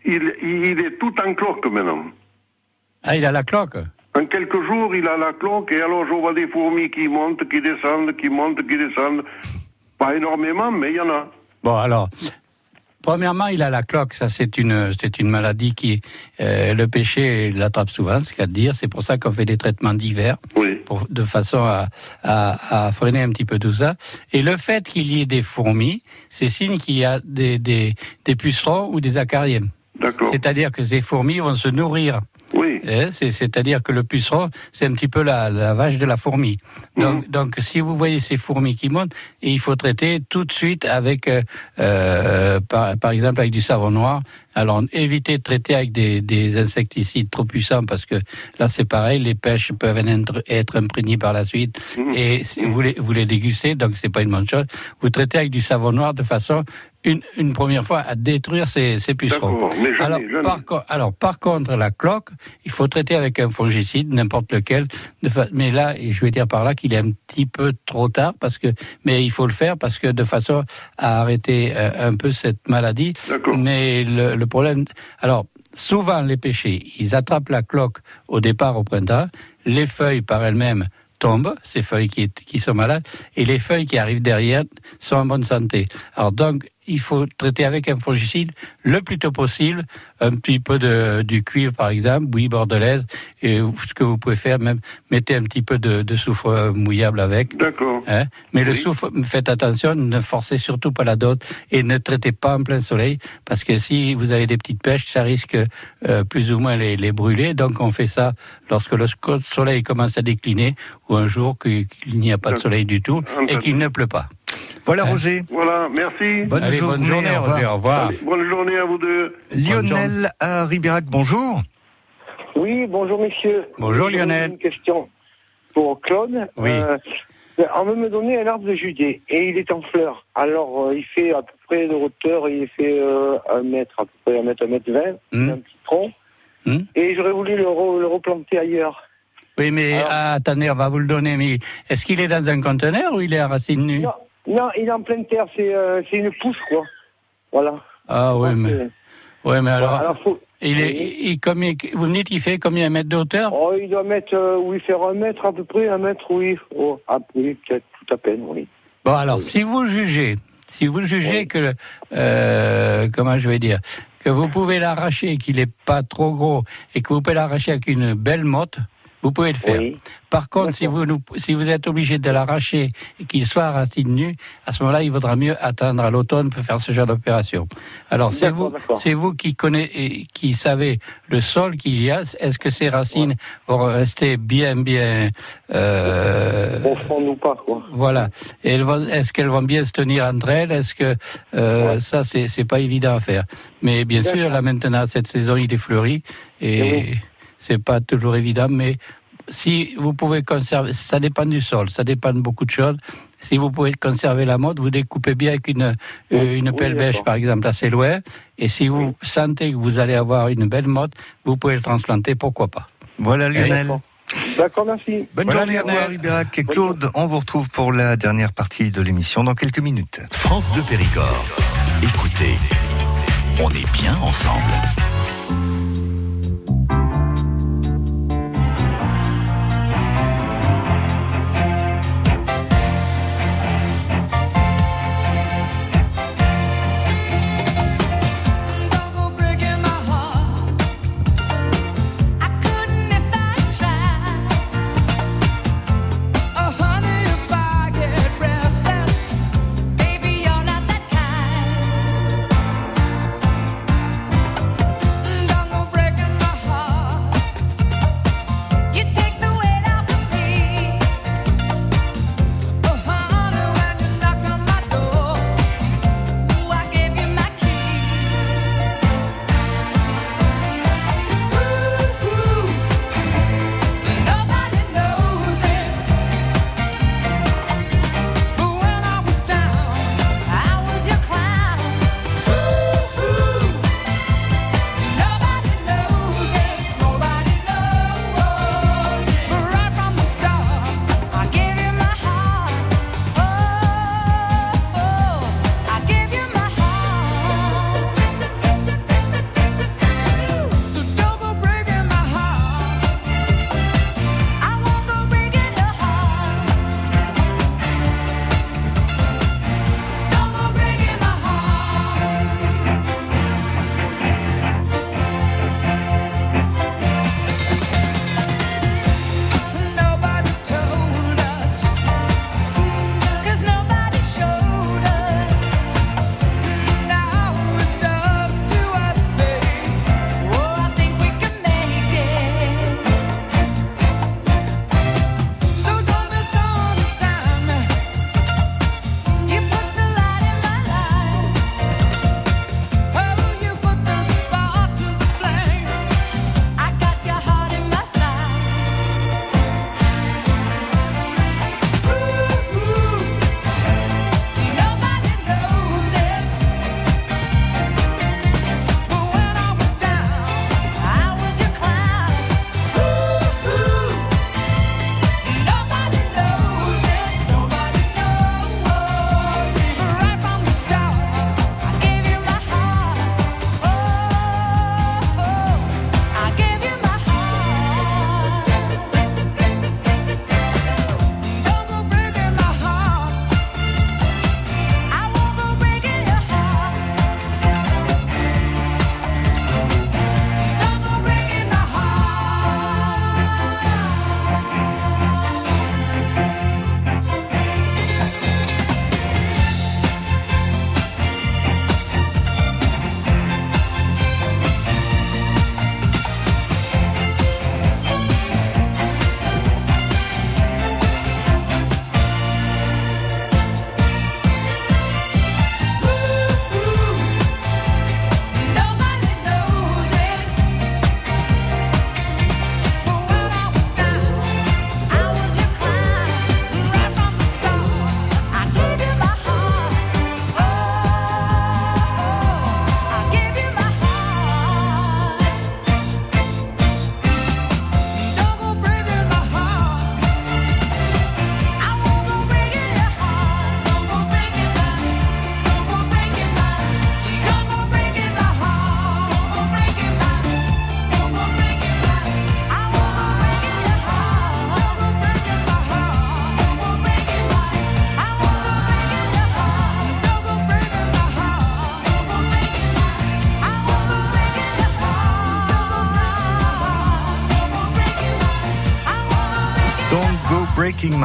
W: il, il est tout en cloque maintenant.
F: Ah, il a la cloque
W: En quelques jours, il a la cloque et alors je vois des fourmis qui montent, qui descendent, qui montent, qui descendent. Pas énormément, mais il y en a.
F: Bon, alors, premièrement, il a la cloque. Ça, c'est une, c'est une maladie qui, euh, le péché l'attrape souvent, c'est qu'à dire. C'est pour ça qu'on fait des traitements divers, pour, de façon à, à, à freiner un petit peu tout ça. Et le fait qu'il y ait des fourmis, c'est signe qu'il y a des, des, des pucerons ou des acariens. C'est-à-dire que ces fourmis vont se nourrir.
W: Oui.
F: c'est, c'est-à-dire que le puceron, c'est un petit peu la, la vache de la fourmi. Donc, donc, si vous voyez ces fourmis qui montent, et il faut traiter tout de suite avec, euh, euh, par, par exemple, avec du savon noir. Alors, évitez de traiter avec des, des insecticides trop puissants parce que là, c'est pareil, les pêches peuvent être, être imprégnées par la suite et si vous les, vous les dégustez, donc c'est pas une bonne chose. Vous traitez avec du savon noir de façon une, une première fois à détruire ces, ces pucerons.
W: Mais jamais,
F: alors,
W: jamais.
F: Par, co- alors, par contre, la cloque, il faut traiter avec un fongicide, n'importe lequel. de fa- mais là, je vais dire par là qu'il est un petit peu trop tard, parce que, mais il faut le faire parce que de façon à arrêter euh, un peu cette maladie. Mais le, le problème, alors, souvent les pêchers, ils attrapent la cloque au départ au printemps, les feuilles par elles-mêmes tombent, ces feuilles qui, qui sont malades, et les feuilles qui arrivent derrière sont en bonne santé. Alors donc, il faut traiter avec un fongicide le plus tôt possible, un petit peu de, du cuivre par exemple, bouillie bordelaise, et ce que vous pouvez faire, même mettez un petit peu de, de soufre mouillable avec.
W: D'accord.
F: Hein? Mais le soufre, faites attention, ne forcez surtout pas la dose et ne traitez pas en plein soleil, parce que si vous avez des petites pêches, ça risque euh, plus ou moins les, les brûler. Donc on fait ça lorsque le soleil commence à décliner ou un jour qu'il n'y a pas de soleil du tout et qu'il ne pleut pas.
D: Voilà Roger.
W: Voilà, merci.
D: Bonne
F: Allez,
D: journée,
F: bonne journée,
D: au revoir.
F: Roger, au revoir.
W: Allez, bonne journée à vous deux.
D: Lionel à Ribérac, bonjour.
X: Oui, bonjour messieurs.
F: Bonjour,
X: J'ai
F: Lionel.
X: Une question pour Claude.
F: Oui.
X: Euh, on veut me donner un arbre de Judée et il est en fleurs. Alors euh, il fait à peu près de hauteur, il fait euh, un mètre, à peu près un mètre, un mètre vingt,
F: Hmm.
X: un petit tronc.
F: Hmm.
X: Et j'aurais voulu le, re- le replanter ailleurs.
F: Oui, mais ah, attendez, on va vous le donner. Mais est-ce qu'il est dans un conteneur ou il est à racine nue?
X: Non, non, il est en pleine terre, c'est euh, c'est une pousse quoi. Voilà.
F: Ah oui, mais, ouais, mais alors,
X: alors, faut-
F: il est, il, combien, vous me dites, il fait combien de mètres de hauteur?
X: Oh, il doit mettre, euh, oui, faire un mètre à peu près, un mètre, oui. Oh, ah, oui, peut-être tout à peine, oui.
F: Bon, alors, si vous jugez, si vous jugez que, euh, comment je vais dire, que vous pouvez l'arracher, qu'il n'est pas trop gros, et que vous pouvez l'arracher avec une belle motte, vous pouvez le faire. Par contre, si vous, nous- si vous êtes obligé de l'arracher et qu'il soit à racine nue, à ce moment-là, il vaudra mieux attendre à l'automne pour faire ce genre d'opération. Alors, c'est vous, c'est vous qui connaissez, qui savez le sol qu'il y a. Est-ce que ces racines vont rester bien, bien, euh,
X: ou pas, quoi.
F: voilà. Et est-ce qu'elles vont bien se tenir entre elles? Est-ce que euh, ça, c'est c'est pas évident à faire. Mais bien sûr, là maintenant, cette saison, il est fleuri et c'est pas toujours évident. Mais si vous pouvez conserver, ça dépend du sol, ça dépend de beaucoup de choses. Si vous pouvez conserver la mode, vous découpez bien avec une, euh, une pelle bêche, par exemple, assez loin. Et si vous sentez que vous allez avoir une belle mode, vous pouvez le transplanter, pourquoi pas.
D: Voilà Lionel.
X: D'accord, merci.
D: Bonne
F: Voilà,
D: journée à vous,
F: Lionel.
D: à Ribérac. Et Claude, on vous retrouve pour la dernière partie de l'émission dans quelques minutes.
A: France Bleu Périgord. Écoutez, on est bien ensemble.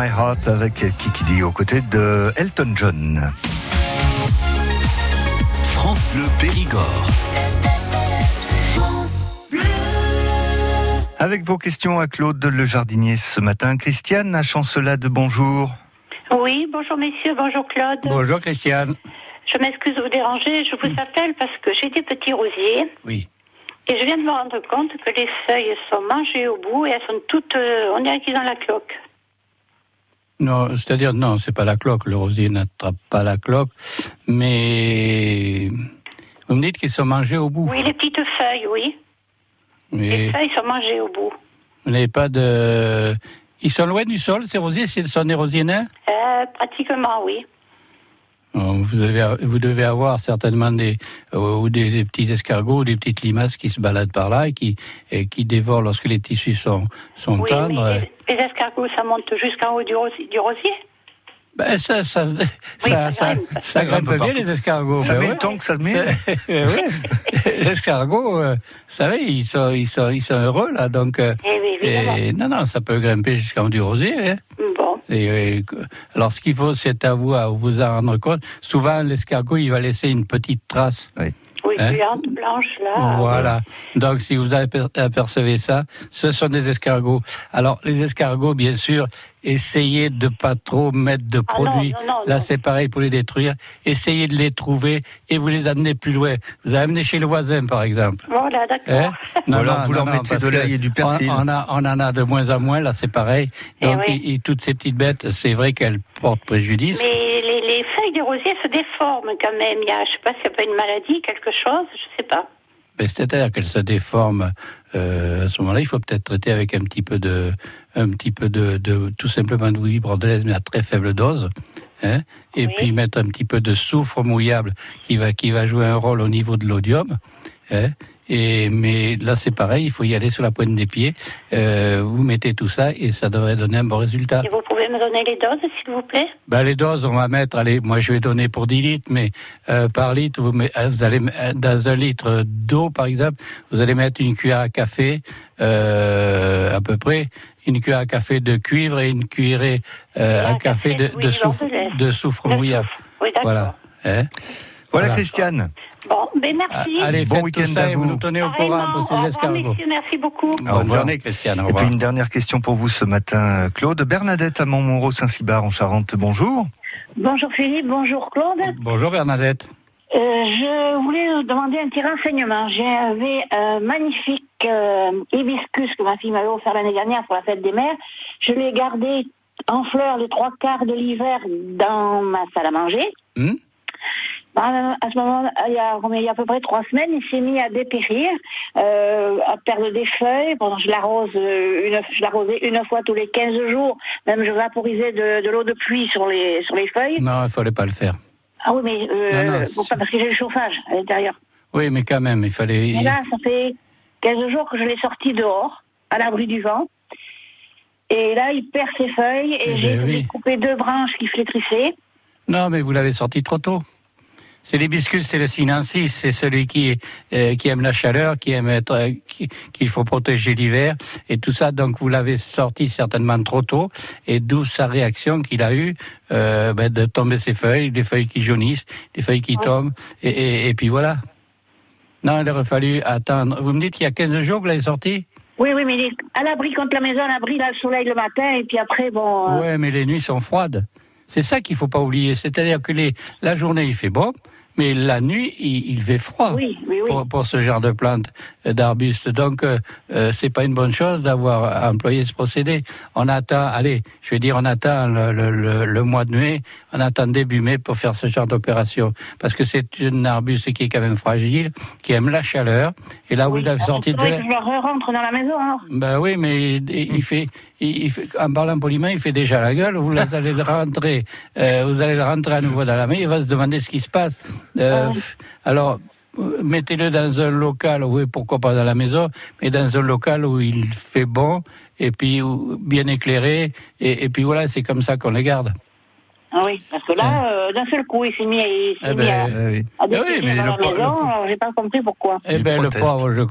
D: My Heart avec Kiki Di aux côtés de Elton John.
A: France Bleu Périgord.
D: Avec vos questions à Claude Le Jardinier ce matin, Christiane à Chancelade, bonjour.
L: Oui, bonjour messieurs, bonjour Claude.
F: Bonjour Christiane.
L: Je m'excuse de vous déranger, je vous appelle parce que j'ai des petits rosiers.
F: Oui.
L: Et je viens de me rendre compte que les feuilles sont mangées au bout et elles sont toutes. euh, on dirait qu'ils ont la cloque.
F: Non, c'est-à-dire, non, c'est pas la cloque. Le rosier n'attrape pas la cloque. Mais vous me dites qu'ils sont mangés au bout.
L: Oui, les petites feuilles, oui.
F: Mais
L: Les feuilles sont mangées au bout.
F: vous n'avez pas de. Ils sont loin du sol, ces rosiers Ce sont des rosiers nains?
L: Euh, pratiquement, oui.
F: Oh, vous, avez, vous devez avoir certainement des, euh, ou des, des petits escargots ou des petites limaces qui se baladent par là et qui, et qui dévorent lorsque les tissus sont, sont
L: oui,
F: tendres.
L: mais les, les escargots, ça monte jusqu'en haut du, rosier. du rosier.
F: Ben ça, ça, ça, ça, ça grimpe
D: grimpe
F: bien
D: partout.
F: les escargots.
D: Ça
F: Ben
D: met
F: ouais.
D: le temps que ça met.
F: Oui. Les escargots, euh, vous savez, ils sont, ils sont, ils sont heureux là, donc. euh,
L: Eh oui,
F: et- non, non, ça peut grimper jusqu'en haut du rosier. Hein.
L: Bon.
F: Et, et, alors, ce qu'il faut, c'est à vous à vous en rendre compte. Souvent, l'escargot, il va laisser une petite trace.
L: Oui,
F: Hein?
L: blanche, blanche, là.
F: Voilà. Donc, si vous aper- apercevez ça, ce sont des escargots. Alors, les escargots, bien sûr, essayez de pas trop mettre de
L: Ah non,
F: produits.
L: non, non,
F: Là,
L: non.
F: c'est pareil pour les détruire. Essayez de les trouver et vous les amenez plus loin. Vous les amenez chez le voisin, par exemple.
L: Voilà, d'accord.
F: Hein
D: Ou alors, vous leur mettez de l'ail et du persil.
F: On, on a, on en a de moins en moins, là, c'est pareil.
L: Eh
F: Donc,
L: oui.
F: et- et toutes ces petites bêtes, c'est vrai qu'elles portent préjudice.
L: Mais les, les feuilles du rosier se déforment quand même. Il y a, je sais pas s'il n'y a pas une maladie, quelque chose, je sais pas.
F: Mais C'est-à-dire qu'elle se déforme. Euh, à ce moment-là, il faut peut-être traiter avec un petit peu de, un petit peu de, de tout simplement d'ouïe bordelaise, mais à très faible dose. Hein, et puis mettre un petit peu de soufre mouillable qui va, qui va jouer un rôle au niveau de l'odium. Hein, et, mais là, c'est pareil, il faut y aller sur la pointe des pieds. Euh, vous mettez tout ça et ça devrait donner un bon résultat.
L: Et vous pouvez me donner les doses, s'il vous plaît?
F: Ben, les doses, on va mettre, allez, moi je vais donner pour 10 litres, mais euh, par litre, vous, met- euh, vous allez, dans un litre d'eau, par exemple, vous allez mettre une cuillère à café, euh, à peu près, une cuillère à café de cuivre et une cuillère euh, à café de, de, soufre, de soufre mouillable.
L: Oui.
F: Voilà. Hein
D: Voilà, Christiane.
L: Bon, ben merci.
F: Ah, Allez,
D: Bon week-end à
F: vous
D: vous.
F: nous tenez au courant pour ces escargots.
L: merci beaucoup.
D: Au
F: Bonne
D: revoir.
F: journée, Christiane. Au
D: Et puis une dernière question pour vous ce matin, Claude. Bernadette à Montmoreau-Saint-Cybar en Charente, bonjour.
Y: Bonjour Philippe, bonjour Claude.
F: Bonjour Bernadette.
Y: Euh, je voulais vous demander un petit renseignement. J'avais un magnifique euh, hibiscus que ma fille m'avait offert l'année dernière pour la fête des mères. Je l'ai gardé en fleurs les trois quarts de l'hiver dans ma salle à manger. Ben, à ce moment, il y, a, il y a à peu près trois semaines, il s'est mis à dépérir, euh, à perdre des feuilles. Bon, je l'arrose, euh, une, je l'arrosais une fois tous les 15 jours. Même je vaporisais de, de l'eau de pluie sur les sur les feuilles.
F: Non, il fallait pas le faire.
Y: Ah oui, mais euh,
F: Non, non,
Y: pourquoi Parce que j'ai le chauffage à l'intérieur.
F: Oui, mais quand même, il fallait.
Y: Et là, ça fait 15 jours que je l'ai sorti dehors, à l'abri du vent. Et là, il perd ses feuilles et
F: Eh
Y: j'ai
F: ben oui.
Y: coupé deux branches qui flétrissaient.
F: Non, mais vous l'avez sorti trop tôt. C'est l'hibiscus, c'est le sinensis, c'est celui qui, euh, qui aime la chaleur, qui aime être, euh, qui- qu'il faut protéger l'hiver et tout ça. Donc vous l'avez sorti certainement trop tôt et d'où sa réaction qu'il a eue euh, ben, de tomber ses feuilles, des feuilles qui jaunissent, des feuilles qui tombent et, et, et puis voilà. Non, il aurait fallu attendre. Vous me dites qu'il y a 15 jours que vous l'avez sorti?
Y: Oui, oui, mais à l'abri contre la maison, à l'abri, là, le soleil le matin, et puis après, bon...
F: Ouais, mais les nuits sont froides. C'est ça qu'il faut pas oublier. C'est-à-dire que les, la journée, il fait beau, mais la nuit, il, il fait froid
Y: Oui, oui, oui.
F: Pour, pour ce genre de plantes, euh, d'arbustes. Donc, euh, euh, c'est pas une bonne chose d'avoir employé ce procédé. On attend, allez, je vais dire, on attend le, le, le, le mois de mai, on attend début mai pour faire ce genre d'opération. Parce que c'est un arbuste qui est quand même fragile, qui aime la chaleur. Et là, vous l'avez
Y: alors,
F: sorti de
Y: je le rentre dans la maison, alors.
F: ben oui, mais il, il fait, il, il fait, en parlant poliment, il fait déjà la gueule. Vous allez le rentrer, euh, vous allez le rentrer à nouveau dans la main. Il va se demander ce qui se passe. Euh, Alors, euh, mettez-le dans un local, oui, pourquoi pas dans la maison, mais dans un local où il fait bon et puis où- bien éclairé. Et, et puis voilà, c'est comme ça qu'on les garde.
Y: Ah oui, parce que là, euh, d'un seul coup, il s'est mis, il s'est
F: Eh
Y: mis à,
F: ben,
Y: à
F: eh oui, mais
Y: dans
F: le
Y: la maison, j'ai pas compris pourquoi.
F: Eh ben, le pauvre, je,